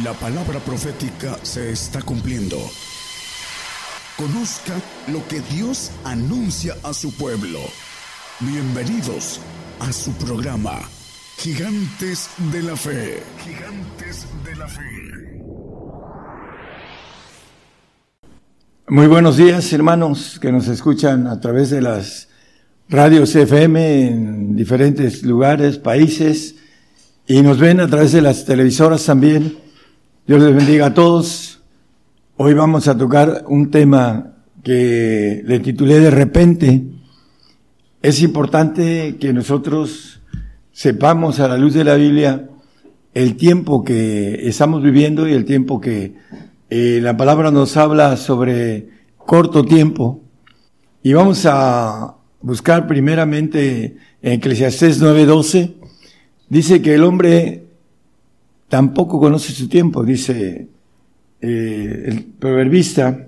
La palabra profética se está cumpliendo. Conozca lo que Dios anuncia a su pueblo. Bienvenidos a su programa, Gigantes de la Fe. Gigantes de la Fe. Muy buenos días, hermanos que nos escuchan a través de las radios FM en diferentes lugares, países, y nos ven a través de las televisoras también. Dios les bendiga a todos. Hoy vamos a tocar un tema que le titulé de repente. Es importante que nosotros sepamos a la luz de la Biblia el tiempo que estamos viviendo y el tiempo que eh, la palabra nos habla sobre corto tiempo. Y vamos a buscar primeramente en Eclesiastés 9:12. Dice que el hombre tampoco conoce su tiempo, dice eh, el proverbista,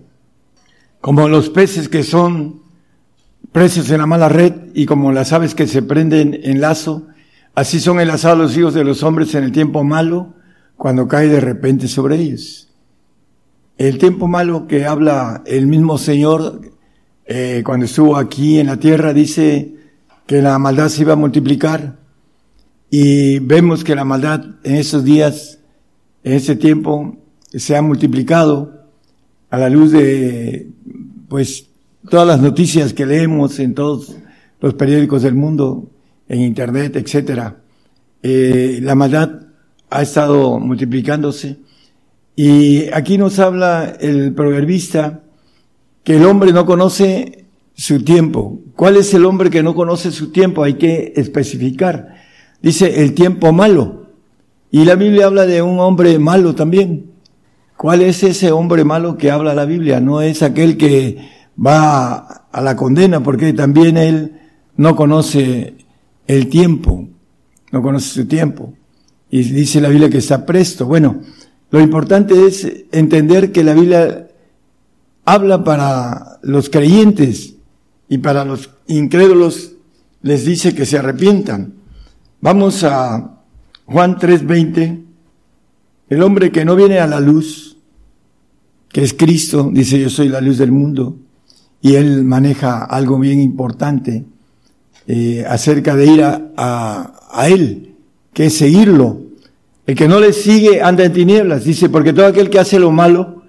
como los peces que son precios en la mala red y como las aves que se prenden en lazo, así son enlazados los hijos de los hombres en el tiempo malo, cuando cae de repente sobre ellos. El tiempo malo que habla el mismo Señor eh, cuando estuvo aquí en la tierra dice que la maldad se iba a multiplicar y vemos que la maldad en esos días, en ese tiempo, se ha multiplicado a la luz de, pues, todas las noticias que leemos en todos los periódicos del mundo, en internet, etcétera. Eh, la maldad ha estado multiplicándose. Y aquí nos habla el proverbista que el hombre no conoce su tiempo. ¿Cuál es el hombre que no conoce su tiempo? Hay que especificar dice el tiempo malo. Y la Biblia habla de un hombre malo también. ¿Cuál es ese hombre malo que habla la Biblia? No es aquel que va a la condena, porque también él no conoce el tiempo, no conoce su tiempo. Y dice la Biblia que está presto. Bueno, lo importante es entender que la Biblia habla para los creyentes y para los incrédulos les dice que se arrepientan. Vamos a Juan 3:20. El hombre que no viene a la luz, que es Cristo, dice yo soy la luz del mundo, y él maneja algo bien importante eh, acerca de ir a, a, él, que es seguirlo. El que no le sigue anda en tinieblas, dice, porque todo aquel que hace lo malo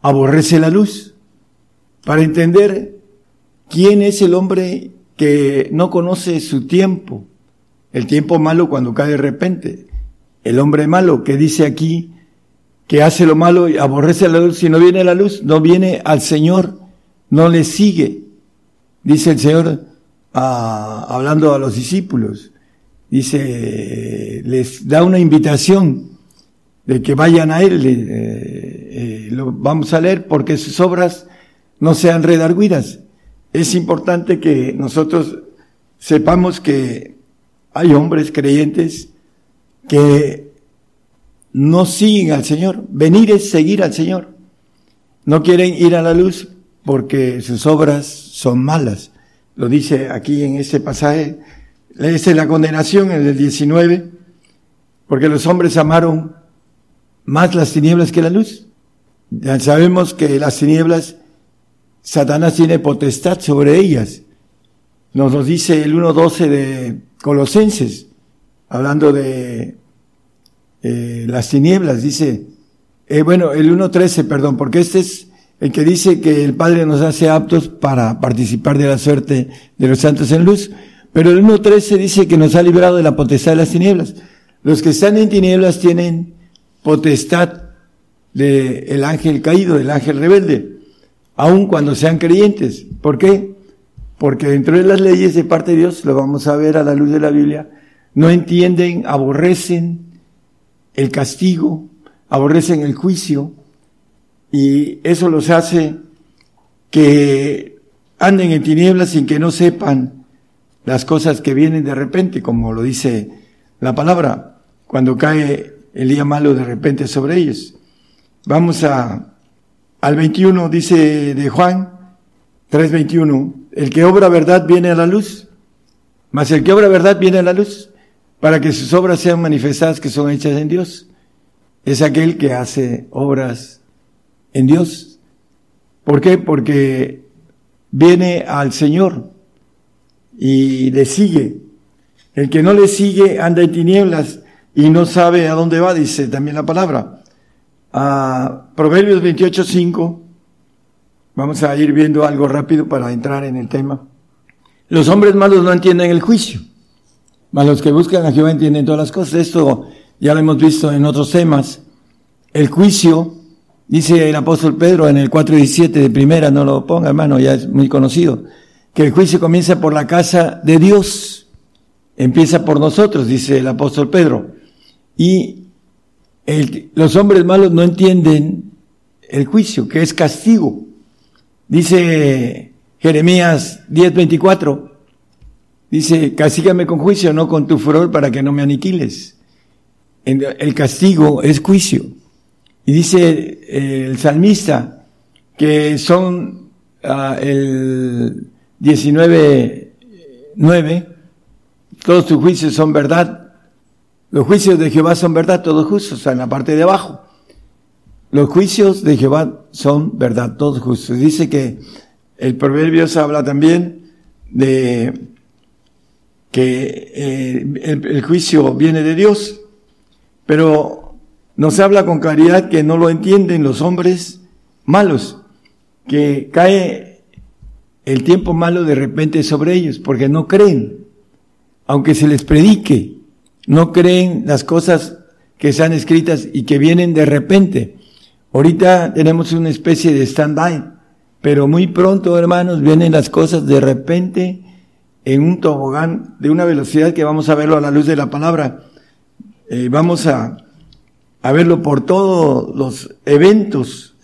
aborrece la luz. Para entender quién es el hombre que no conoce su tiempo, el tiempo malo cuando cae de repente. El hombre malo que dice aquí que hace lo malo y aborrece la luz, si no viene la luz, no viene al Señor, no le sigue. Dice el Señor ah, hablando a los discípulos, dice, les da una invitación de que vayan a Él, eh, eh, lo vamos a leer porque sus obras no sean redarguidas. Es importante que nosotros sepamos que hay hombres creyentes que no siguen al Señor. Venir es seguir al Señor. No quieren ir a la luz porque sus obras son malas. Lo dice aquí en este pasaje. Dice la condenación en el 19, porque los hombres amaron más las tinieblas que la luz. Ya sabemos que las tinieblas, Satanás tiene potestad sobre ellas. Nos lo dice el 1.12 de Colosenses, hablando de eh, las tinieblas, dice, eh, bueno, el 1.13, perdón, porque este es el que dice que el Padre nos hace aptos para participar de la suerte de los santos en luz, pero el 1.13 dice que nos ha librado de la potestad de las tinieblas. Los que están en tinieblas tienen potestad del ángel caído, del ángel rebelde, aun cuando sean creyentes. ¿Por qué? Porque dentro de las leyes de parte de Dios, lo vamos a ver a la luz de la Biblia, no entienden, aborrecen el castigo, aborrecen el juicio, y eso los hace que anden en tinieblas sin que no sepan las cosas que vienen de repente, como lo dice la palabra, cuando cae el día malo de repente sobre ellos. Vamos a, al 21, dice de Juan 3.21, el que obra verdad viene a la luz, mas el que obra verdad viene a la luz, para que sus obras sean manifestadas que son hechas en Dios. es aquel que hace obras en Dios. ¿Por qué? Porque viene al Señor y le sigue. El que no le sigue anda en tinieblas y no sabe a dónde va, dice también la palabra. A Proverbios 28, 5. Vamos a ir viendo algo rápido para entrar en el tema. Los hombres malos no entienden el juicio, mas los que buscan a Jehová entienden todas las cosas. Esto ya lo hemos visto en otros temas. El juicio, dice el apóstol Pedro en el 4.17 de primera, no lo ponga hermano, ya es muy conocido, que el juicio comienza por la casa de Dios. Empieza por nosotros, dice el apóstol Pedro. Y los hombres malos no entienden el juicio, que es castigo. Dice Jeremías 10:24, dice, castígame con juicio, no con tu furor, para que no me aniquiles. El castigo es juicio. Y dice eh, el salmista que son uh, el 19.9, todos tus juicios son verdad. Los juicios de Jehová son verdad, todos justos, en la parte de abajo. Los juicios de Jehová son verdad, todos justos. Dice que el Proverbios habla también de que eh, el, juicio viene de Dios, pero nos habla con claridad que no lo entienden los hombres malos, que cae el tiempo malo de repente sobre ellos, porque no creen, aunque se les predique, no creen las cosas que están escritas y que vienen de repente. Ahorita tenemos una especie de stand-by, pero muy pronto, hermanos, vienen las cosas de repente en un tobogán de una velocidad que vamos a verlo a la luz de la palabra. Eh, vamos a, a verlo por todos los eventos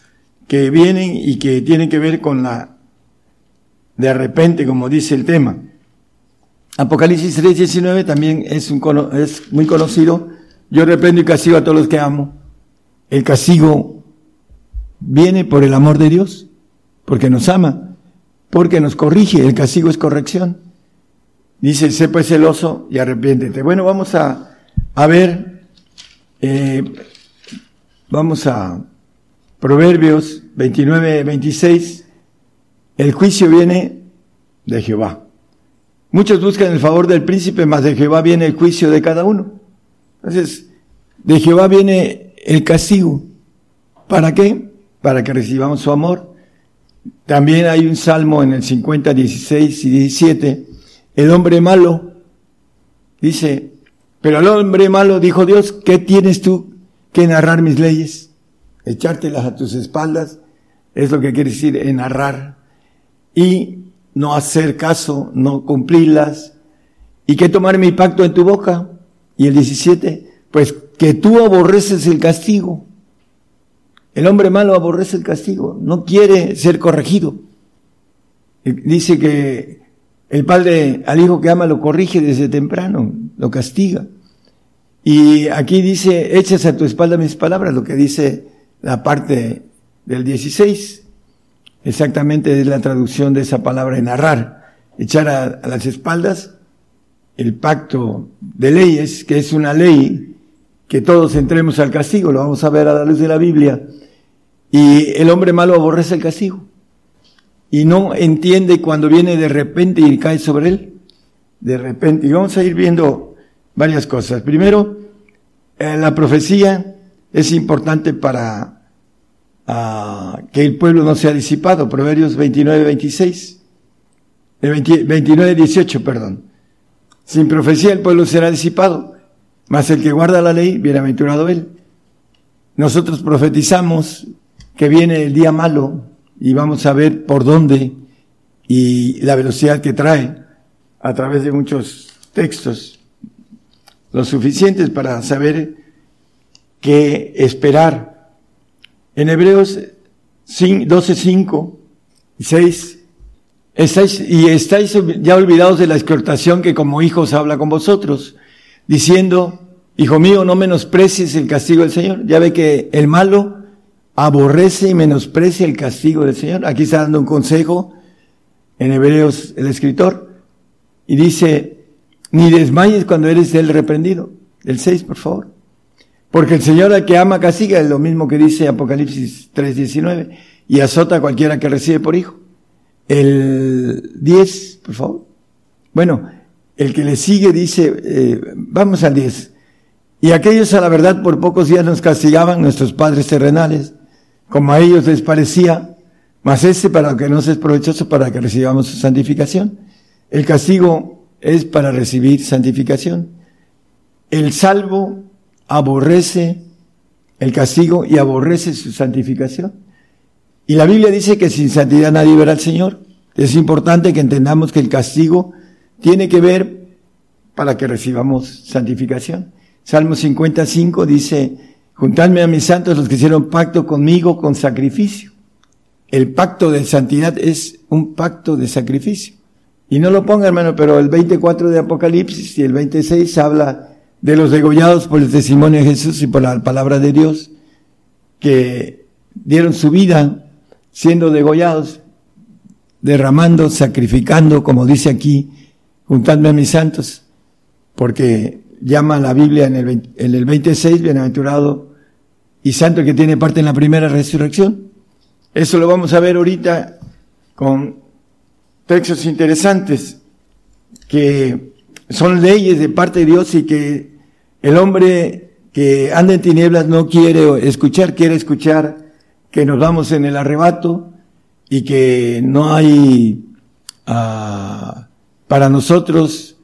que vienen y que tienen que ver con la de repente, como dice el tema. Apocalipsis 3:19 también es, un, es muy conocido. Yo reprendo y castigo a todos los que amo. El castigo viene por el amor de Dios, porque nos ama, porque nos corrige, el castigo es corrección. Dice, sé pues celoso y arrepiéntete. Bueno, vamos a, a ver, eh, vamos a Proverbios 29, 26. El juicio viene de Jehová. Muchos buscan el favor del príncipe, mas de Jehová viene el juicio de cada uno. Entonces, de Jehová viene el castigo. ¿Para qué? Para que recibamos su amor. También hay un salmo en el 50, 16 y 17. El hombre malo dice, pero al hombre malo dijo Dios, ¿qué tienes tú que narrar mis leyes? Echártelas a tus espaldas, es lo que quiere decir en narrar. Y no hacer caso, no cumplirlas. ¿Y qué tomar mi pacto en tu boca? Y el 17, pues que tú aborreces el castigo el hombre malo aborrece el castigo, no quiere ser corregido. Dice que el padre al hijo que ama lo corrige desde temprano, lo castiga. Y aquí dice, echas a tu espalda mis palabras, lo que dice la parte del 16. Exactamente es la traducción de esa palabra en narrar. Echar a, a las espaldas el pacto de leyes, que es una ley que todos entremos al castigo, lo vamos a ver a la luz de la Biblia y el hombre malo aborrece el castigo. Y no entiende cuando viene de repente y cae sobre él. De repente. Y vamos a ir viendo varias cosas. Primero, eh, la profecía es importante para ah, que el pueblo no sea disipado. Proverbios 29, 26. 29, 18, perdón. Sin profecía el pueblo será disipado, mas el que guarda la ley, bienaventurado él. Nosotros profetizamos que viene el día malo y vamos a ver por dónde y la velocidad que trae a través de muchos textos, lo suficientes para saber qué esperar. En Hebreos 12, 5 y 6, estáis, y estáis ya olvidados de la exhortación que como hijos habla con vosotros, diciendo, Hijo mío, no menosprecies el castigo del Señor. Ya ve que el malo aborrece y menosprecia el castigo del Señor. Aquí está dando un consejo en Hebreos el escritor y dice, ni desmayes cuando eres el reprendido. El 6, por favor. Porque el Señor al que ama castiga, es lo mismo que dice Apocalipsis 3.19, y azota a cualquiera que recibe por hijo. El 10, por favor. Bueno, el que le sigue dice, eh, vamos al 10. Y aquellos a la verdad por pocos días nos castigaban nuestros padres terrenales, como a ellos les parecía, mas este para que no es provechoso para que recibamos su santificación. El castigo es para recibir santificación. El salvo aborrece el castigo y aborrece su santificación. Y la Biblia dice que sin santidad nadie verá al Señor. Es importante que entendamos que el castigo tiene que ver para que recibamos santificación. Salmo 55 dice, juntadme a mis santos los que hicieron pacto conmigo con sacrificio. El pacto de santidad es un pacto de sacrificio. Y no lo ponga, hermano, pero el 24 de Apocalipsis y el 26 habla de los degollados por el testimonio de Jesús y por la palabra de Dios, que dieron su vida siendo degollados, derramando, sacrificando, como dice aquí, juntadme a mis santos, porque llama la Biblia en el, en el 26, bienaventurado y santo que tiene parte en la primera resurrección. Eso lo vamos a ver ahorita con textos interesantes que son leyes de parte de Dios y que el hombre que anda en tinieblas no quiere escuchar, quiere escuchar que nos vamos en el arrebato y que no hay uh, para nosotros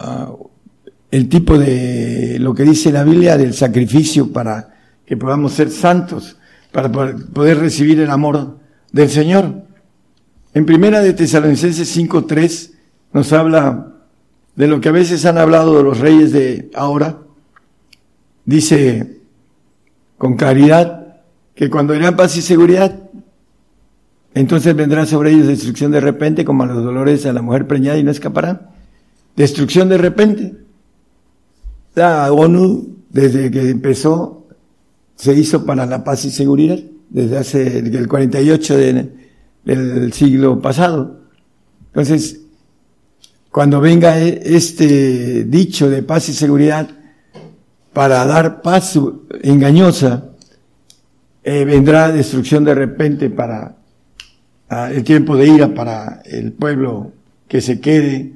uh, el tipo de lo que dice la Biblia del sacrificio para que podamos ser santos, para poder recibir el amor del Señor. En primera de Tesalonicenses 5.3 nos habla de lo que a veces han hablado de los reyes de ahora, dice con claridad que cuando irán paz y seguridad, entonces vendrá sobre ellos destrucción de repente, como a los dolores a la mujer preñada y no escaparán. Destrucción de repente. La ONU, desde que empezó, se hizo para la paz y seguridad, desde hace el 48 del siglo pasado. Entonces, cuando venga e, este dicho de paz y seguridad, para dar paz engañosa, eh, vendrá destrucción de repente para el tiempo de ira para el pueblo que se quede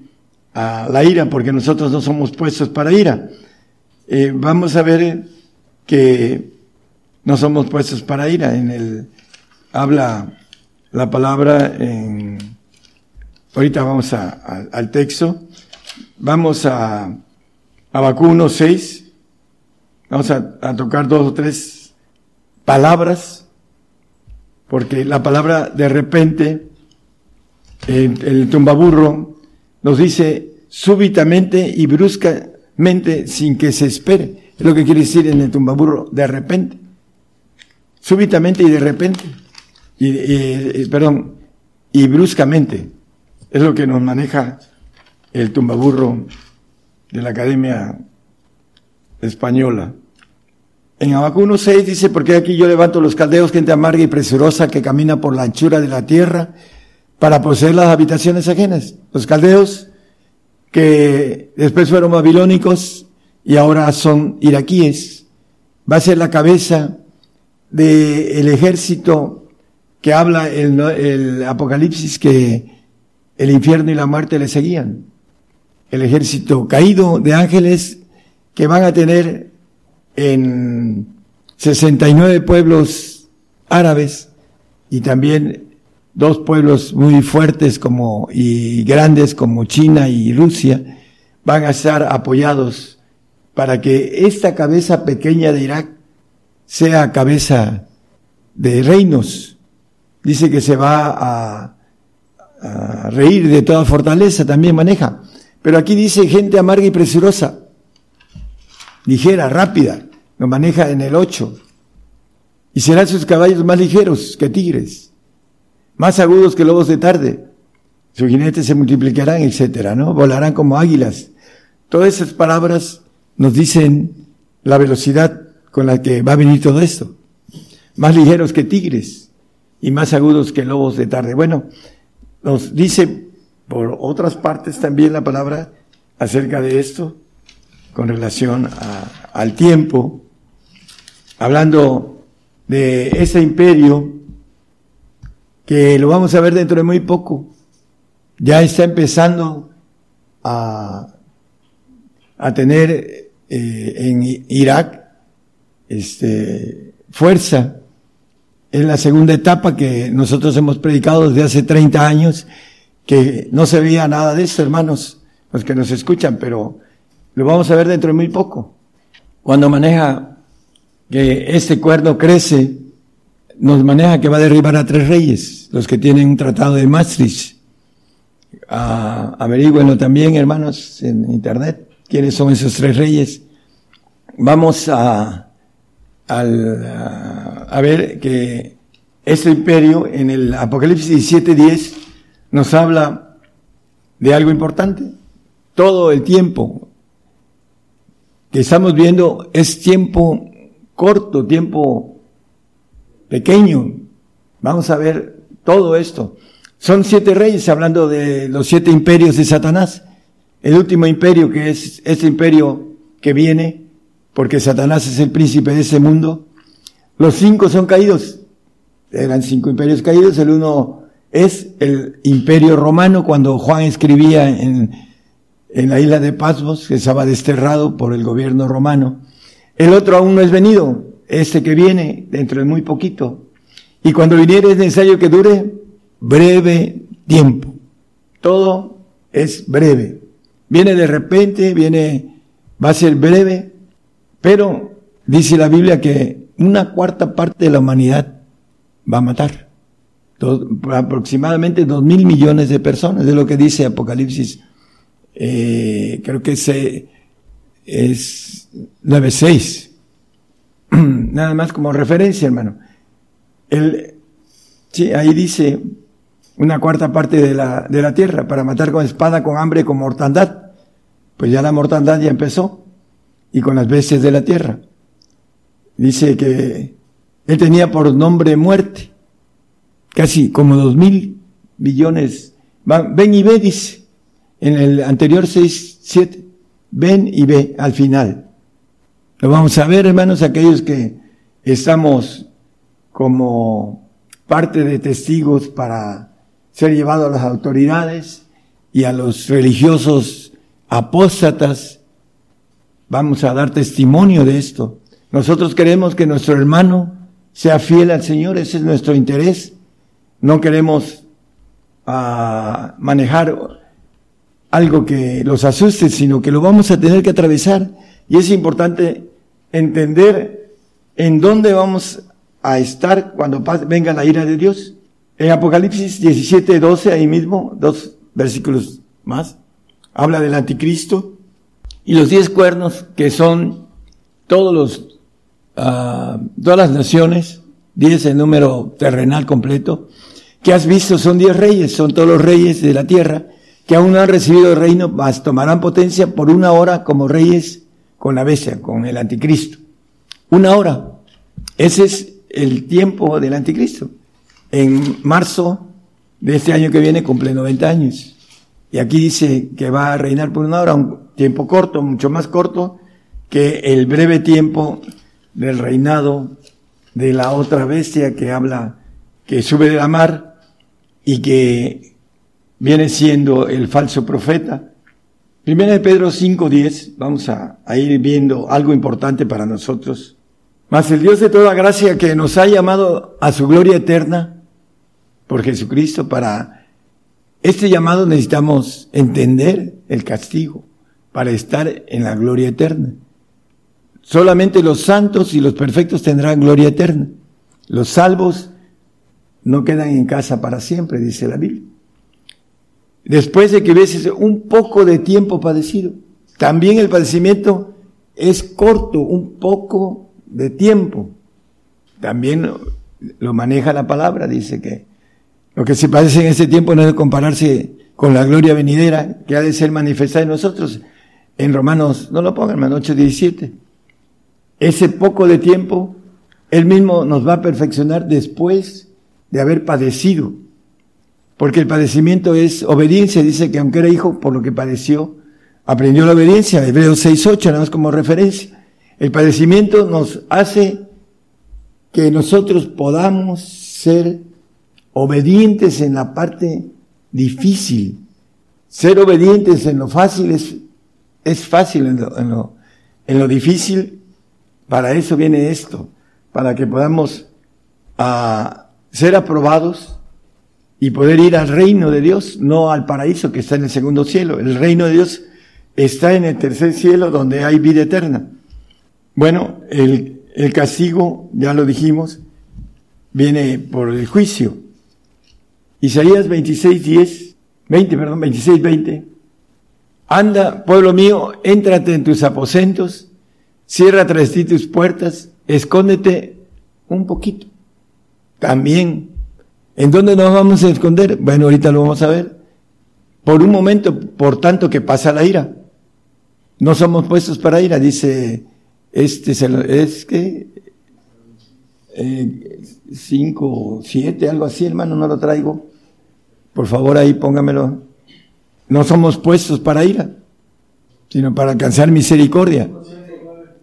a la ira, porque nosotros no somos puestos para ira. Eh, vamos a ver que no somos puestos para ira. En el habla la palabra en ahorita vamos a, al texto. Vamos a Abacuno 6 Vamos a, tocar dos o tres palabras, porque la palabra de repente, el, el tumbaburro nos dice súbitamente y bruscamente sin que se espere. Es lo que quiere decir en el tumbaburro, de repente. Súbitamente y de repente. Y, perdón, y bruscamente. Es lo que nos maneja el tumbaburro de la Academia Española. En Habacuc 6 dice, porque aquí yo levanto los caldeos, gente amarga y presurosa que camina por la anchura de la tierra para poseer las habitaciones ajenas. Los caldeos que después fueron babilónicos y ahora son iraquíes. Va a ser la cabeza del ejército que habla el Apocalipsis que el infierno y la muerte le seguían. El ejército caído de ángeles que van a tener en 69 pueblos árabes y también dos pueblos muy fuertes como y grandes como China y Rusia van a estar apoyados para que esta cabeza pequeña de Irak sea cabeza de reinos. Dice que se va a, a reír de toda fortaleza, también maneja. Pero aquí dice gente amarga y presurosa ligera, rápida, lo maneja en el 8. Y serán sus caballos más ligeros que tigres, más agudos que lobos de tarde. Sus jinetes se multiplicarán, etcétera, ¿no? Volarán como águilas. Todas esas palabras nos dicen la velocidad con la que va a venir todo esto. Más ligeros que tigres y más agudos que lobos de tarde. Bueno, nos dice por otras partes también la palabra acerca de esto con relación al tiempo hablando de ese imperio que lo vamos a ver dentro de muy poco. Ya está empezando a, a tener eh, en Irak este, fuerza. Es la segunda etapa que nosotros hemos predicado desde hace 30 años, que no se veía nada de esto, hermanos, los que nos escuchan, pero lo vamos a ver dentro de muy poco. Cuando maneja que este cuerno crece, nos maneja que va a derribar a tres reyes, los que tienen un tratado de Maastricht. Ah, averigüenlo también, hermanos, en internet, quiénes son esos tres reyes. Vamos a, a, ver que este imperio en el Apocalipsis 17:10 nos habla de algo importante. Todo el tiempo que estamos viendo es tiempo corto, tiempo pequeño. Vamos a ver todo esto. Son siete reyes hablando de los siete imperios de Satanás. El último imperio que es este imperio que viene, porque Satanás es el príncipe de ese mundo. Los cinco son caídos. Eran cinco imperios caídos. El uno es el imperio romano cuando Juan escribía en en la isla de Pasmos, que estaba desterrado por el gobierno romano. El otro aún no es venido, este que viene dentro de muy poquito. Y cuando viniere es necesario que dure breve tiempo. Todo es breve. Viene de repente, viene, va a ser breve, pero dice la Biblia que una cuarta parte de la humanidad va a matar. aproximadamente dos mil millones de personas, es lo que dice Apocalipsis eh, creo que ese es 9.6. Nada más como referencia, hermano. El, sí, ahí dice una cuarta parte de la, de la tierra para matar con espada, con hambre, con mortandad. Pues ya la mortandad ya empezó. Y con las bestias de la tierra. Dice que él tenía por nombre muerte. Casi como dos mil billones. Ven y ve, dice en el anterior 6, 7, ven y ve al final. Lo vamos a ver, hermanos, aquellos que estamos como parte de testigos para ser llevados a las autoridades y a los religiosos apóstatas. Vamos a dar testimonio de esto. Nosotros queremos que nuestro hermano sea fiel al Señor, ese es nuestro interés. No queremos ah, manejar algo que los asuste, sino que lo vamos a tener que atravesar. Y es importante entender en dónde vamos a estar cuando venga la ira de Dios. En Apocalipsis 17, 12, ahí mismo, dos versículos más, habla del anticristo y los diez cuernos que son todos los, uh, todas las naciones, diez en número terrenal completo, que has visto son diez reyes, son todos los reyes de la tierra, que aún no han recibido el reino, tomarán potencia por una hora como reyes con la bestia, con el anticristo. Una hora. Ese es el tiempo del anticristo. En marzo de este año que viene cumple 90 años. Y aquí dice que va a reinar por una hora, un tiempo corto, mucho más corto que el breve tiempo del reinado de la otra bestia que habla, que sube de la mar y que viene siendo el falso profeta. Primera de Pedro 5.10, vamos a, a ir viendo algo importante para nosotros. Mas el Dios de toda gracia que nos ha llamado a su gloria eterna por Jesucristo, para este llamado necesitamos entender el castigo para estar en la gloria eterna. Solamente los santos y los perfectos tendrán gloria eterna. Los salvos no quedan en casa para siempre, dice la Biblia después de que hubieses un poco de tiempo padecido. También el padecimiento es corto, un poco de tiempo. También lo maneja la palabra, dice que lo que se padece en ese tiempo no debe compararse con la gloria venidera que ha de ser manifestada en nosotros. En Romanos, no lo pongan, hermano 8:17. Ese poco de tiempo, Él mismo nos va a perfeccionar después de haber padecido. Porque el padecimiento es obediencia, dice que aunque era hijo, por lo que padeció, aprendió la obediencia, Hebreos 6.8, nada más como referencia. El padecimiento nos hace que nosotros podamos ser obedientes en la parte difícil. Ser obedientes en lo fácil es, es fácil, en lo, en, lo, difícil, para eso viene esto, para que podamos a, ser aprobados y poder ir al reino de Dios, no al paraíso que está en el segundo cielo. El reino de Dios está en el tercer cielo donde hay vida eterna. Bueno, el, el castigo, ya lo dijimos, viene por el juicio. Isaías 26, 10, 20, perdón, 26, 20. Anda, pueblo mío, éntrate en tus aposentos, cierra tras ti tus puertas, escóndete un poquito. También, ¿en dónde nos vamos a esconder? Bueno, ahorita lo vamos a ver. Por un momento, por tanto que pasa la ira. No somos puestos para ira, dice este, es que, eh, cinco, siete, algo así, hermano, no lo traigo. Por favor, ahí póngamelo. No somos puestos para ira, sino para alcanzar misericordia.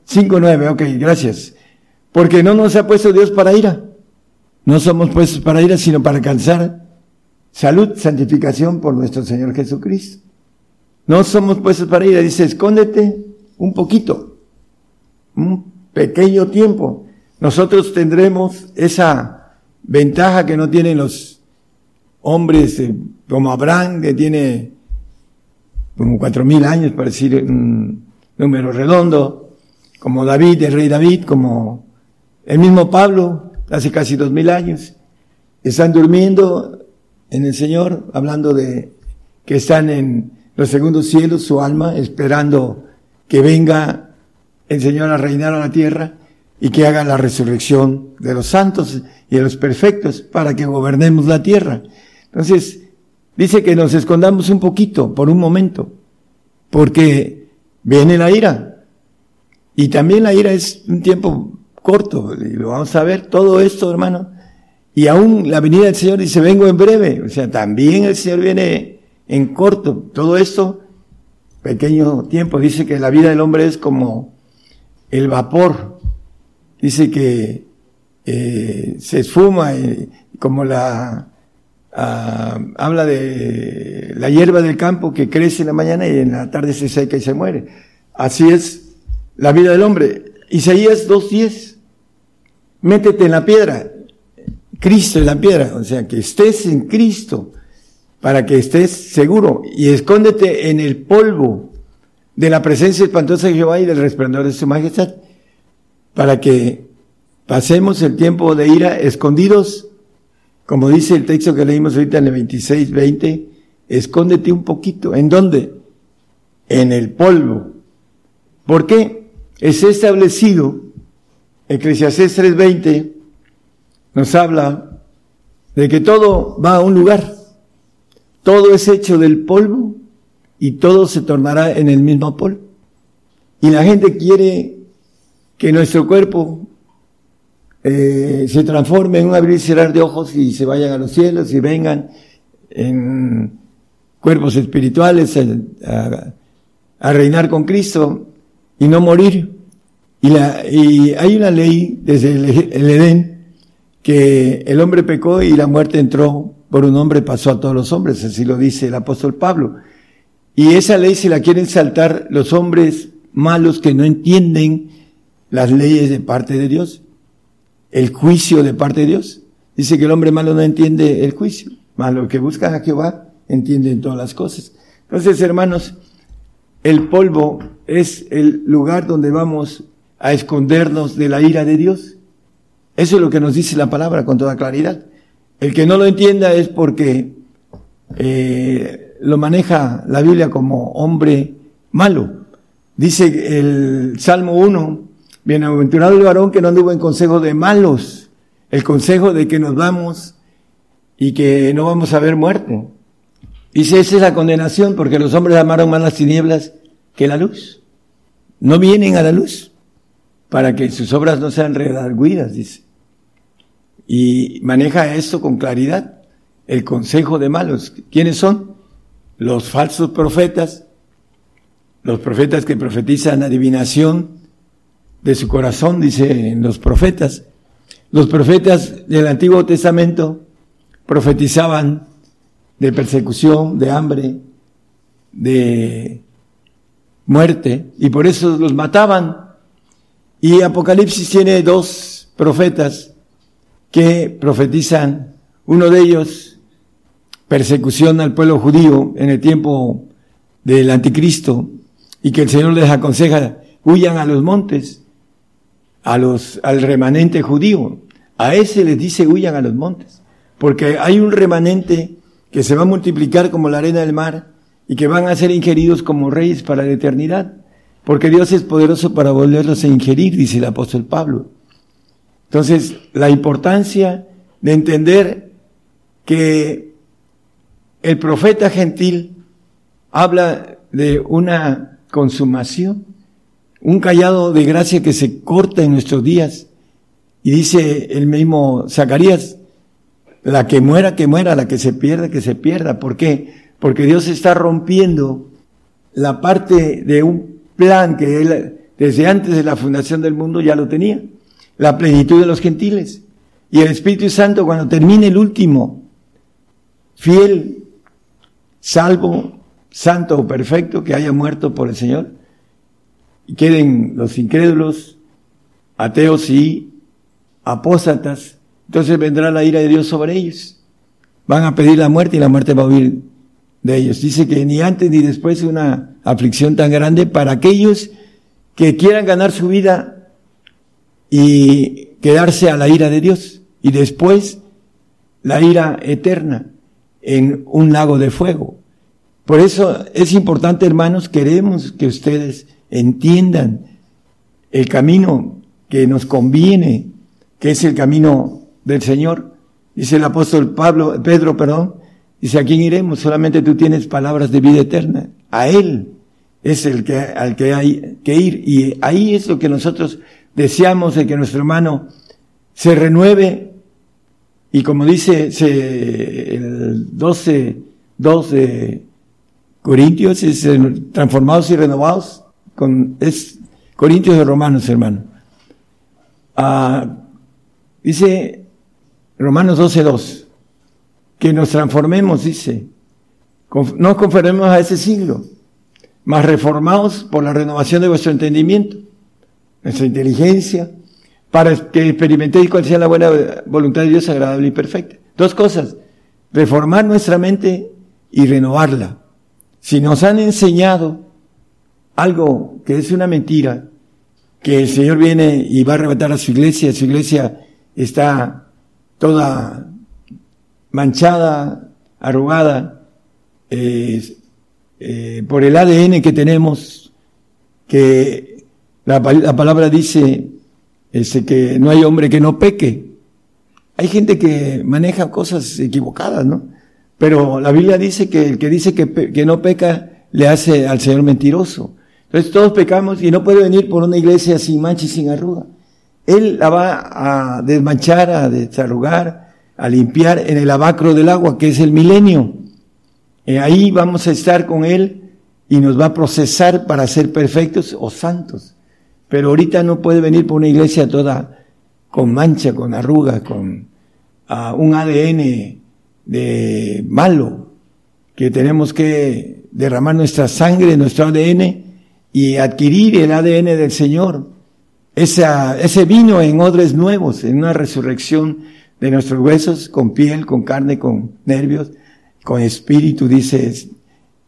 Cinco, nueve, ok, gracias. Porque no nos ha puesto Dios para ira. No somos puestos para ira, sino para alcanzar salud, santificación por nuestro Señor Jesucristo. No somos puestos para ira. Dice, escóndete un poquito, un pequeño tiempo. Nosotros tendremos esa ventaja que no tienen los hombres eh, como Abraham, que tiene como cuatro mil años, para decir un número redondo, como David, el rey David, como el mismo Pablo, hace casi dos mil años. Están durmiendo en el Señor, hablando de que están en los segundos cielos, su alma, esperando que venga el Señor a reinar a la tierra y que haga la resurrección de los santos y de los perfectos para que gobernemos la tierra. Entonces, dice que nos escondamos un poquito, por un momento, porque viene la ira. Y también la ira es un tiempo corto, y lo vamos a ver, todo esto, hermano. Y aún la venida del Señor dice, vengo en breve. O sea, también el Señor viene en corto. Todo esto, pequeño tiempo, dice que la vida del hombre es como el vapor. Dice que eh, se esfuma, y, como la, ah, habla de la hierba del campo que crece en la mañana y en la tarde se seca y se muere. Así es la vida del hombre. Isaías 2.10 métete en la piedra, Cristo en la piedra, o sea, que estés en Cristo, para que estés seguro, y escóndete en el polvo de la presencia espantosa de Jehová y del resplandor de su majestad, para que pasemos el tiempo de ira escondidos, como dice el texto que leímos ahorita en el 26, 20, escóndete un poquito. ¿En dónde? En el polvo. ¿Por qué? Es establecido Eclesiastés 3:20 nos habla de que todo va a un lugar, todo es hecho del polvo y todo se tornará en el mismo polvo. Y la gente quiere que nuestro cuerpo eh, se transforme en un abrir y cerrar de ojos y se vayan a los cielos y vengan en cuerpos espirituales a, a reinar con Cristo y no morir. Y, la, y hay una ley desde el, Edén que el hombre pecó y la muerte entró por un hombre, pasó a todos los hombres, así lo dice el apóstol Pablo. Y esa ley se la quieren saltar los hombres malos que no entienden las leyes de parte de Dios, el juicio de parte de Dios. Dice que el hombre malo no entiende el juicio, malo que busca a Jehová entienden todas las cosas. Entonces, hermanos, el polvo es el lugar donde vamos a escondernos de la ira de Dios. Eso es lo que nos dice la palabra con toda claridad. El que no lo entienda es porque eh, lo maneja la Biblia como hombre malo. Dice el Salmo 1, bienaventurado el varón que no anduvo en consejo de malos, el consejo de que nos vamos y que no vamos a ver muerte. Dice, esa es la condenación porque los hombres amaron más las tinieblas que la luz. No vienen a la luz para que sus obras no sean redarguidas, dice. Y maneja esto con claridad. El consejo de malos. ¿Quiénes son? Los falsos profetas, los profetas que profetizan adivinación de su corazón, dice los profetas. Los profetas del Antiguo Testamento profetizaban de persecución, de hambre, de muerte, y por eso los mataban. Y Apocalipsis tiene dos profetas que profetizan, uno de ellos persecución al pueblo judío en el tiempo del anticristo y que el Señor les aconseja, huyan a los montes, a los, al remanente judío. A ese les dice huyan a los montes, porque hay un remanente que se va a multiplicar como la arena del mar y que van a ser ingeridos como reyes para la eternidad, porque Dios es poderoso para volverlos a ingerir, dice el apóstol Pablo. Entonces, la importancia de entender que el profeta gentil habla de una consumación, un callado de gracia que se corta en nuestros días. Y dice el mismo Zacarías, la que muera, que muera, la que se pierda, que se pierda. ¿Por qué? Porque Dios está rompiendo la parte de un plan que Él desde antes de la fundación del mundo ya lo tenía, la plenitud de los gentiles. Y el Espíritu Santo cuando termine el último, fiel salvo, santo o perfecto que haya muerto por el Señor, y queden los incrédulos, ateos y apóstatas, entonces vendrá la ira de Dios sobre ellos. Van a pedir la muerte y la muerte va a huir de ellos. Dice que ni antes ni después una aflicción tan grande para aquellos que quieran ganar su vida y quedarse a la ira de Dios y después la ira eterna en un lago de fuego. Por eso es importante, hermanos, queremos que ustedes entiendan el camino que nos conviene, que es el camino del Señor. Dice el apóstol Pablo, Pedro, perdón, dice, ¿a quién iremos? Solamente tú tienes palabras de vida eterna. A Él es el que, al que hay que ir. Y ahí es lo que nosotros deseamos de que nuestro hermano se renueve y como dice el 12, 2 de Corintios, es transformados y renovados, con, es Corintios de Romanos, hermano. Ah, dice Romanos 12, 2, que nos transformemos, dice, no conformemos a ese siglo, mas reformados por la renovación de vuestro entendimiento, nuestra inteligencia, para que experimentéis cuál sea la buena voluntad de Dios agradable y perfecta. Dos cosas, reformar nuestra mente y renovarla. Si nos han enseñado algo que es una mentira, que el Señor viene y va a arrebatar a su iglesia, su iglesia está toda manchada, arrugada, eh, eh, por el ADN que tenemos, que la, la palabra dice ese que no hay hombre que no peque. Hay gente que maneja cosas equivocadas, ¿no? Pero la Biblia dice que el que dice que, que no peca le hace al Señor mentiroso. Entonces todos pecamos y no puede venir por una iglesia sin mancha y sin arruga. Él la va a desmanchar, a desarrugar, a limpiar en el abacro del agua, que es el milenio. Y ahí vamos a estar con Él y nos va a procesar para ser perfectos o santos. Pero ahorita no puede venir por una iglesia toda con mancha, con arrugas, con uh, un ADN de malo, que tenemos que derramar nuestra sangre, nuestro ADN y adquirir el ADN del Señor. Ese vino en odres nuevos, en una resurrección de nuestros huesos, con piel, con carne, con nervios, con espíritu, dice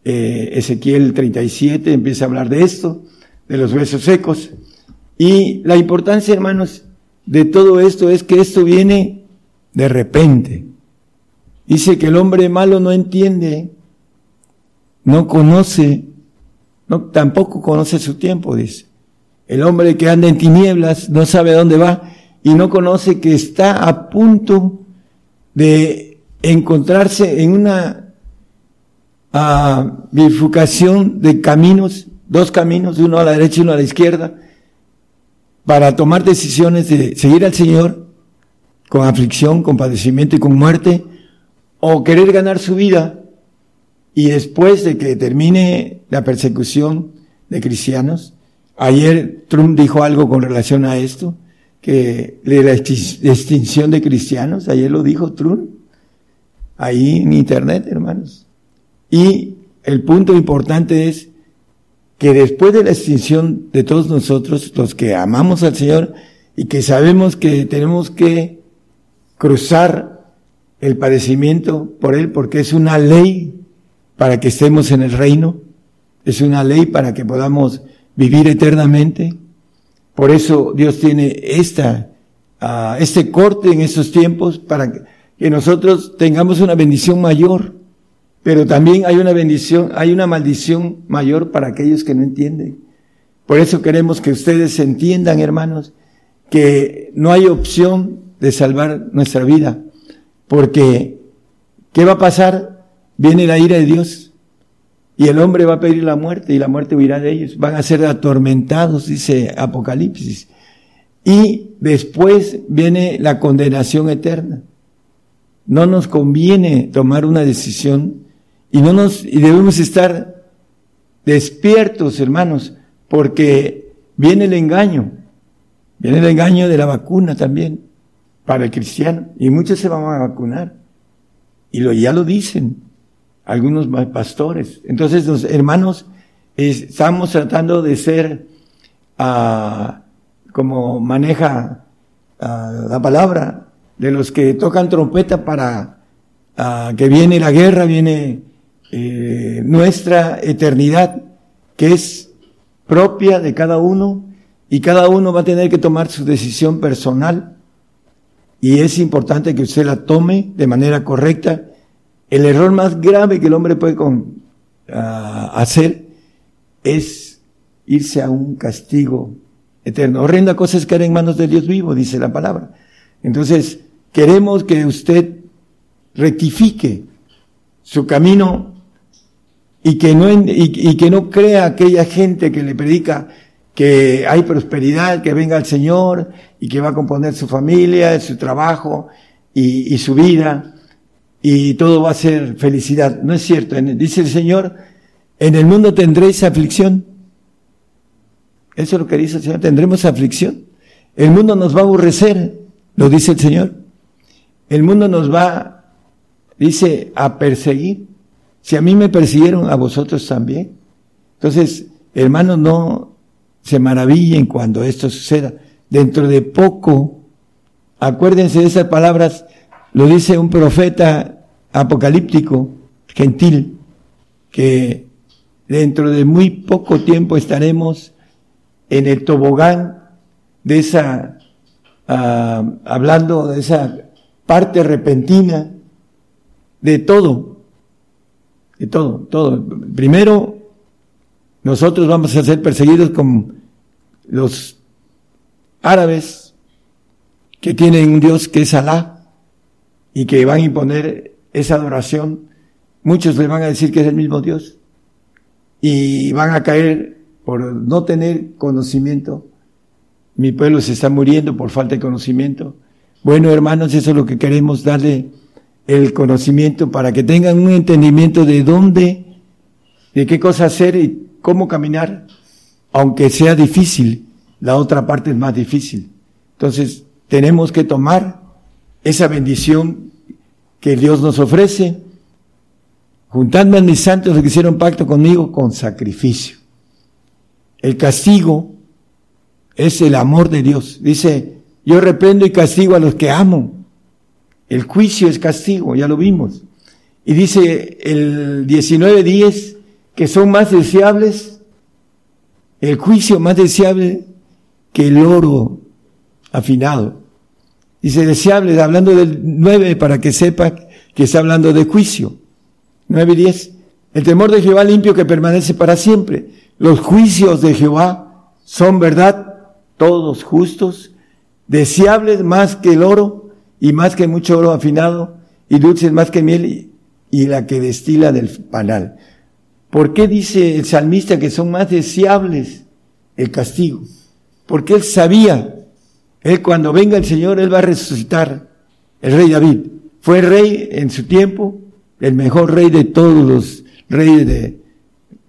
eh, Ezequiel 37, empieza a hablar de esto, de los huesos secos. Y la importancia, hermanos, de todo esto es que esto viene de repente. Dice que el hombre malo no entiende, no conoce, no, tampoco conoce su tiempo, dice. El hombre que anda en tinieblas no sabe dónde va y no conoce que está a punto de encontrarse en una uh, bifurcación de caminos, dos caminos, uno a la derecha y uno a la izquierda, para tomar decisiones de seguir al Señor con aflicción, con padecimiento y con muerte, o querer ganar su vida y después de que termine la persecución de cristianos, ayer Trump dijo algo con relación a esto, que de la extinción de cristianos, ayer lo dijo Trun, ahí en internet, hermanos. Y el punto importante es que después de la extinción de todos nosotros, los que amamos al Señor y que sabemos que tenemos que cruzar el padecimiento por Él, porque es una ley para que estemos en el reino, es una ley para que podamos vivir eternamente. Por eso Dios tiene esta, uh, este corte en estos tiempos para que nosotros tengamos una bendición mayor pero también hay una bendición, hay una maldición mayor para aquellos que no entienden. Por eso queremos que ustedes entiendan, hermanos, que no hay opción de salvar nuestra vida. Porque, ¿qué va a pasar? Viene la ira de Dios y el hombre va a pedir la muerte y la muerte huirá de ellos. Van a ser atormentados, dice Apocalipsis. Y después viene la condenación eterna. No nos conviene tomar una decisión y no nos, y debemos estar despiertos, hermanos, porque viene el engaño. Viene el engaño de la vacuna también para el cristiano. Y muchos se van a vacunar. Y lo, ya lo dicen algunos pastores. Entonces, los hermanos, estamos tratando de ser, uh, como maneja uh, la palabra, de los que tocan trompeta para uh, que viene la guerra, viene eh, nuestra eternidad, que es propia de cada uno, y cada uno va a tener que tomar su decisión personal, y es importante que usted la tome de manera correcta. El error más grave que el hombre puede con, ah, hacer es irse a un castigo eterno. Horrenda cosa es caer en manos de Dios vivo, dice la palabra. Entonces, queremos que usted rectifique su camino y que no, y, que no crea aquella gente que le predica que hay prosperidad, que venga el Señor y que va a componer su familia, su trabajo y, y su vida y todo va a ser felicidad. No es cierto. Dice el Señor, en el mundo tendréis aflicción. Eso es lo que dice el Señor, tendremos aflicción. El mundo nos va a aborrecer, lo dice el Señor. El mundo nos va, dice, a perseguir. Si a mí me persiguieron, a vosotros también. Entonces, hermanos, no se maravillen cuando esto suceda. Dentro de poco, acuérdense de esas palabras, lo dice un profeta apocalíptico, gentil, que dentro de muy poco tiempo estaremos en el tobogán de esa, uh, hablando de esa parte repentina de todo, de todo, todo. Primero, nosotros vamos a ser perseguidos con los árabes que tienen un Dios que es Alá y que van a imponer esa adoración. Muchos le van a decir que es el mismo Dios y van a caer por no tener conocimiento. Mi pueblo se está muriendo por falta de conocimiento. Bueno, hermanos, eso es lo que queremos darle el conocimiento para que tengan un entendimiento de dónde, de qué cosa hacer y cómo caminar, aunque sea difícil, la otra parte es más difícil. Entonces, tenemos que tomar esa bendición que Dios nos ofrece, juntando a mis santos que hicieron pacto conmigo con sacrificio. El castigo es el amor de Dios. Dice, yo reprendo y castigo a los que amo. El juicio es castigo, ya lo vimos. Y dice el 19.10 que son más deseables, el juicio más deseable que el oro afinado. Dice deseable, hablando del 9 para que sepa que está hablando de juicio. 9 y 10. El temor de Jehová limpio que permanece para siempre. Los juicios de Jehová son verdad, todos justos, deseables más que el oro y más que mucho oro afinado, y dulces más que miel, y, la que destila del panal. ¿Por qué dice el salmista que son más deseables el castigo? Porque él sabía, él cuando venga el Señor, él va a resucitar, el rey David. Fue rey en su tiempo, el mejor rey de todos los reyes de,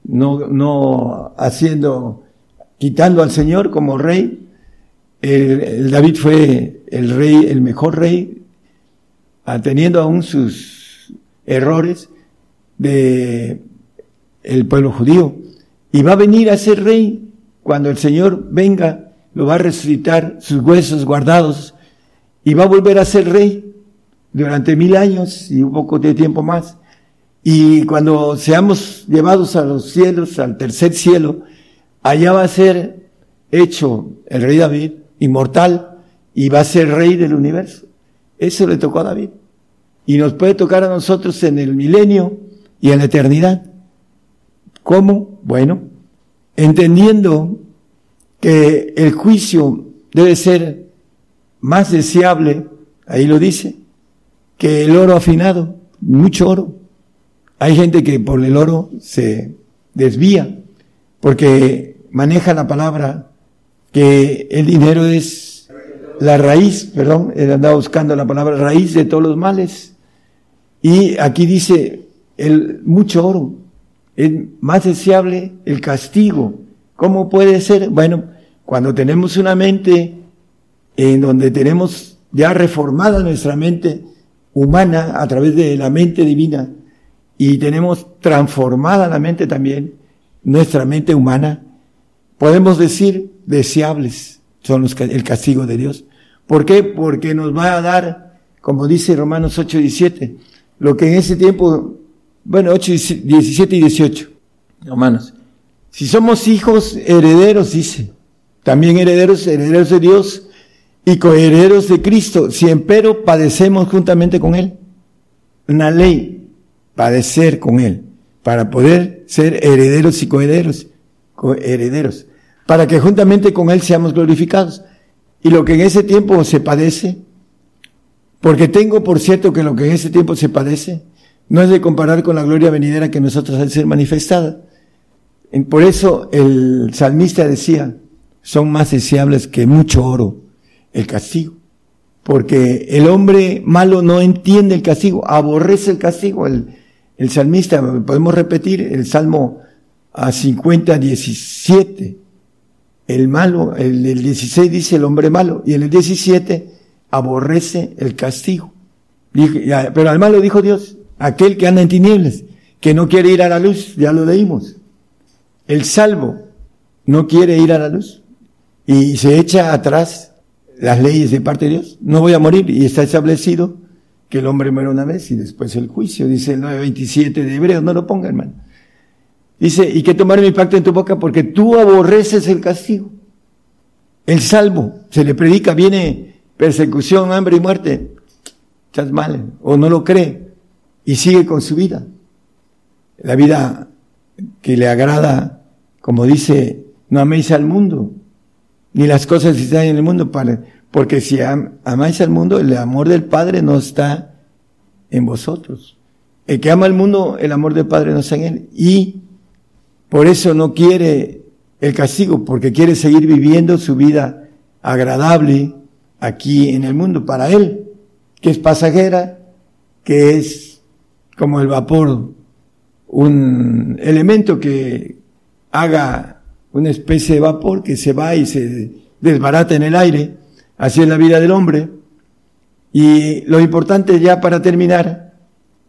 no, no haciendo, quitando al Señor como rey, el, David fue el rey, el mejor rey, teniendo aún sus errores de el pueblo judío. Y va a venir a ser rey cuando el Señor venga, lo va a resucitar, sus huesos guardados, y va a volver a ser rey durante mil años y un poco de tiempo más. Y cuando seamos llevados a los cielos, al tercer cielo, allá va a ser hecho el rey David, inmortal, y va a ser rey del universo. Eso le tocó a David. Y nos puede tocar a nosotros en el milenio y en la eternidad. ¿Cómo? Bueno, entendiendo que el juicio debe ser más deseable, ahí lo dice, que el oro afinado, mucho oro. Hay gente que por el oro se desvía, porque maneja la palabra que el dinero es la raíz, perdón, él andaba buscando la palabra raíz de todos los males. Y aquí dice el mucho oro, es más deseable el castigo. ¿Cómo puede ser? Bueno, cuando tenemos una mente en donde tenemos ya reformada nuestra mente, humana a través de la mente divina y tenemos transformada la mente también, nuestra mente humana, podemos decir deseables son los, el castigo de Dios. ¿Por qué? Porque nos va a dar, como dice Romanos 8, 17, lo que en ese tiempo, bueno, 8, 17 y 18, Romanos. Si somos hijos herederos, dice, también herederos, herederos de Dios, y coherederos de Cristo, si empero padecemos juntamente con Él. Una ley, padecer con Él, para poder ser herederos y coherederos, coherederos, para que juntamente con Él seamos glorificados. Y lo que en ese tiempo se padece, porque tengo por cierto que lo que en ese tiempo se padece, no es de comparar con la gloria venidera que nosotros al ser manifestada. Por eso el salmista decía, son más deseables que mucho oro el castigo. Porque el hombre malo no entiende el castigo, aborrece el castigo. El, el salmista, podemos repetir el Salmo a 50, 17. El malo, el, el 16 dice el hombre malo y el 17 aborrece el castigo. Pero al malo dijo Dios, aquel que anda en tinieblas, que no quiere ir a la luz, ya lo leímos. El salvo no quiere ir a la luz y se echa atrás las leyes de parte de Dios. No voy a morir y está establecido que el hombre muere una vez y después el juicio, dice el 9.27 de Hebreos, no lo ponga hermano. Dice, y que tomar mi pacto en tu boca porque tú aborreces el castigo. El salvo, se le predica, viene persecución, hambre y muerte. Estás mal, o no lo cree y sigue con su vida. La vida que le agrada, como dice, no améis al mundo, ni las cosas que están en el mundo, para, porque si amáis al mundo, el amor del Padre no está en vosotros. El que ama al mundo, el amor del Padre no está en él. Y por eso no quiere el castigo, porque quiere seguir viviendo su vida agradable aquí en el mundo para él, que es pasajera, que es como el vapor, un elemento que haga una especie de vapor que se va y se desbarata en el aire. Así es la vida del hombre. Y lo importante ya para terminar,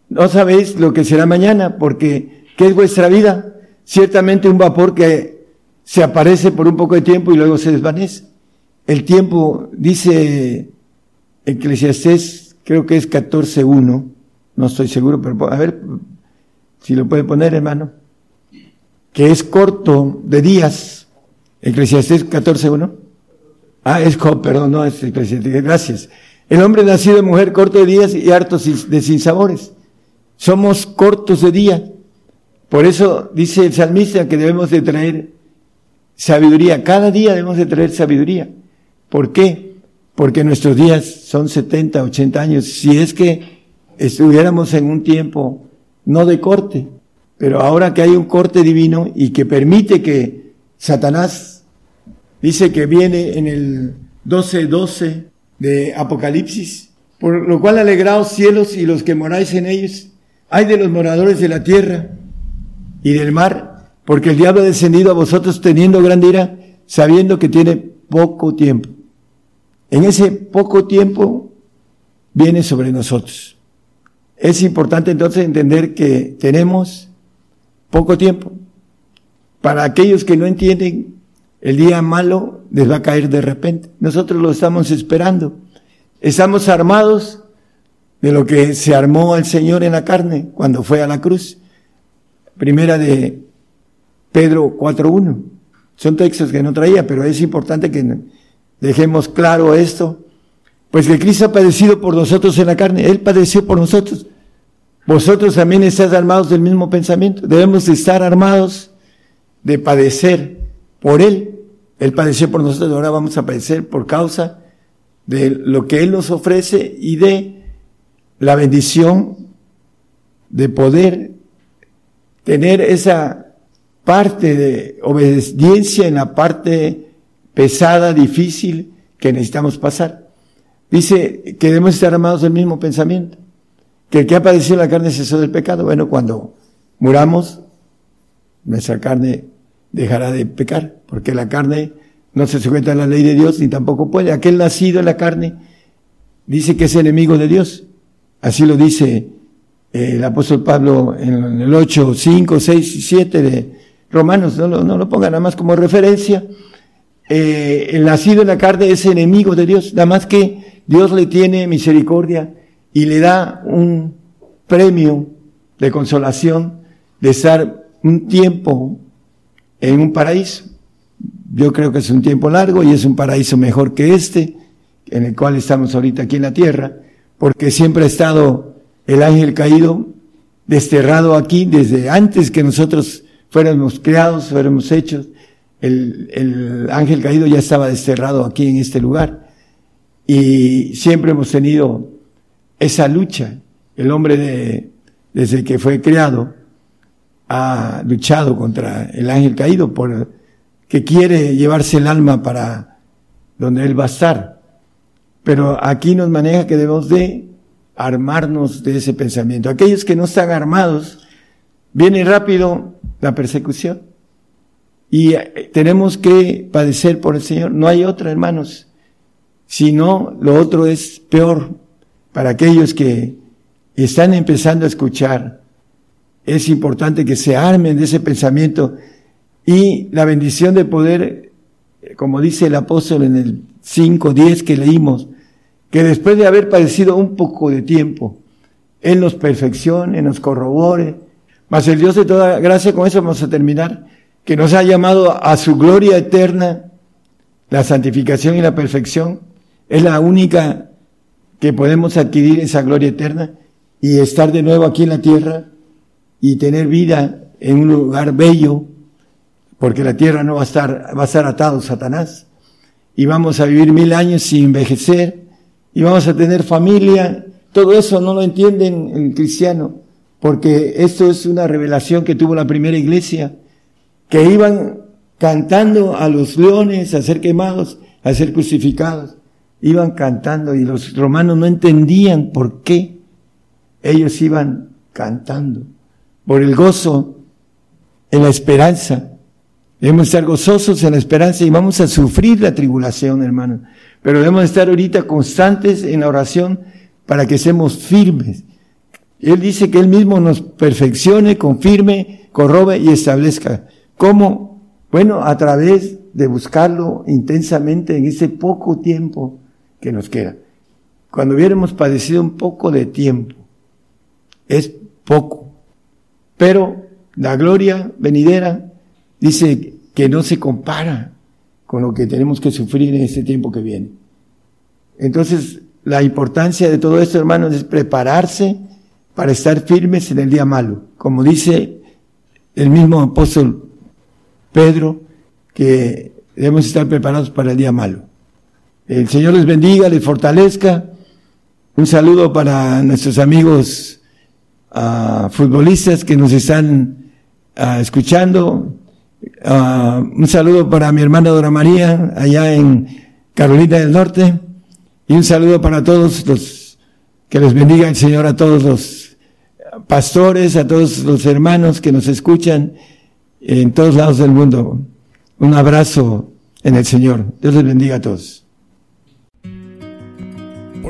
no sabéis lo que será mañana, porque ¿qué es vuestra vida? Ciertamente un vapor que se aparece por un poco de tiempo y luego se desvanece. El tiempo, dice Eclesiastés, creo que es 14.1, no estoy seguro, pero a ver si lo puede poner, hermano que es corto de días. Eclesiastés 14.1. Ah, es perdón, no es Eclesiastés. Gracias. El hombre nacido de mujer corto de días y harto de sinsabores. Somos cortos de día. Por eso dice el salmista que debemos de traer sabiduría. Cada día debemos de traer sabiduría. ¿Por qué? Porque nuestros días son 70, 80 años. Si es que estuviéramos en un tiempo no de corte, pero ahora que hay un corte divino y que permite que Satanás dice que viene en el 12:12 de Apocalipsis, por lo cual alegraos cielos y los que moráis en ellos, hay de los moradores de la tierra y del mar, porque el diablo ha descendido a vosotros teniendo gran ira, sabiendo que tiene poco tiempo. en ese poco tiempo viene sobre nosotros. Es importante entonces entender que tenemos poco tiempo. Para aquellos que no entienden, el día malo les va a caer de repente. Nosotros lo estamos esperando. Estamos armados de lo que se armó el Señor en la carne cuando fue a la cruz. Primera de Pedro 4.1. Son textos que no traía, pero es importante que dejemos claro esto. Pues que Cristo ha padecido por nosotros en la carne. Él padeció por nosotros. Vosotros también estáis armados del mismo pensamiento. Debemos estar armados de padecer por Él. Él padeció por nosotros, ahora vamos a padecer por causa de lo que Él nos ofrece y de la bendición de poder tener esa parte de obediencia en la parte pesada, difícil que necesitamos pasar. Dice que debemos estar armados del mismo pensamiento, que el que ha padecido la carne cesó del pecado. Bueno, cuando muramos, nuestra carne dejará de pecar, porque la carne no se sujeta a la ley de Dios ni tampoco puede. Aquel nacido en la carne dice que es enemigo de Dios. Así lo dice eh, el apóstol Pablo en el 8, 5, 6 y 7 de Romanos, no lo, pongan nada más como referencia. Eh, el nacido en la carne es enemigo de Dios, nada más que Dios le tiene misericordia y le da un premio de consolación de estar un tiempo en un paraíso. Yo creo que es un tiempo largo y es un paraíso mejor que este, en el cual estamos ahorita aquí en la tierra porque siempre ha estado el ángel caído desterrado aquí desde antes que nosotros fuéramos creados, fuéramos hechos. El, el ángel caído ya estaba desterrado aquí en este lugar. Y siempre hemos tenido esa lucha. El hombre de, desde que fue creado ha luchado contra el ángel caído por que quiere llevarse el alma para donde él va a estar. Pero aquí nos maneja que debemos de armarnos de ese pensamiento. Aquellos que no están armados, viene rápido la persecución. Y eh, tenemos que padecer por el Señor. No hay otra, hermanos. Si no, lo otro es peor para aquellos que están empezando a escuchar. Es importante que se armen de ese pensamiento y la bendición de poder, como dice el apóstol en el 5, 10 que leímos, que después de haber padecido un poco de tiempo, Él nos perfeccione, nos corrobore. Mas el Dios de toda gracia, con eso vamos a terminar, que nos ha llamado a su gloria eterna, la santificación y la perfección, es la única que podemos adquirir esa gloria eterna y estar de nuevo aquí en la tierra y tener vida en un lugar bello, porque la tierra no va a estar, va a estar atado Satanás, y vamos a vivir mil años sin envejecer, y vamos a tener familia. Todo eso no lo entienden el cristiano, porque esto es una revelación que tuvo la primera iglesia, que iban cantando a los leones a ser quemados, a ser crucificados. Iban cantando y los romanos no entendían por qué ellos iban cantando. Por el gozo en la esperanza. Debemos estar gozosos en la esperanza y vamos a sufrir la tribulación, hermano. Pero debemos estar ahorita constantes en la oración para que seamos firmes. Él dice que Él mismo nos perfeccione, confirme, corrobe y establezca. ¿Cómo? Bueno, a través de buscarlo intensamente en ese poco tiempo que nos queda. Cuando hubiéramos padecido un poco de tiempo, es poco. Pero la gloria venidera dice que no se compara con lo que tenemos que sufrir en este tiempo que viene. Entonces, la importancia de todo esto, hermanos, es prepararse para estar firmes en el día malo. Como dice el mismo apóstol Pedro, que debemos estar preparados para el día malo. El Señor les bendiga, les fortalezca. Un saludo para nuestros amigos uh, futbolistas que nos están uh, escuchando. Uh, un saludo para mi hermana Dora María, allá en Carolina del Norte. Y un saludo para todos los, que les bendiga el Señor a todos los pastores, a todos los hermanos que nos escuchan en todos lados del mundo. Un abrazo en el Señor. Dios les bendiga a todos.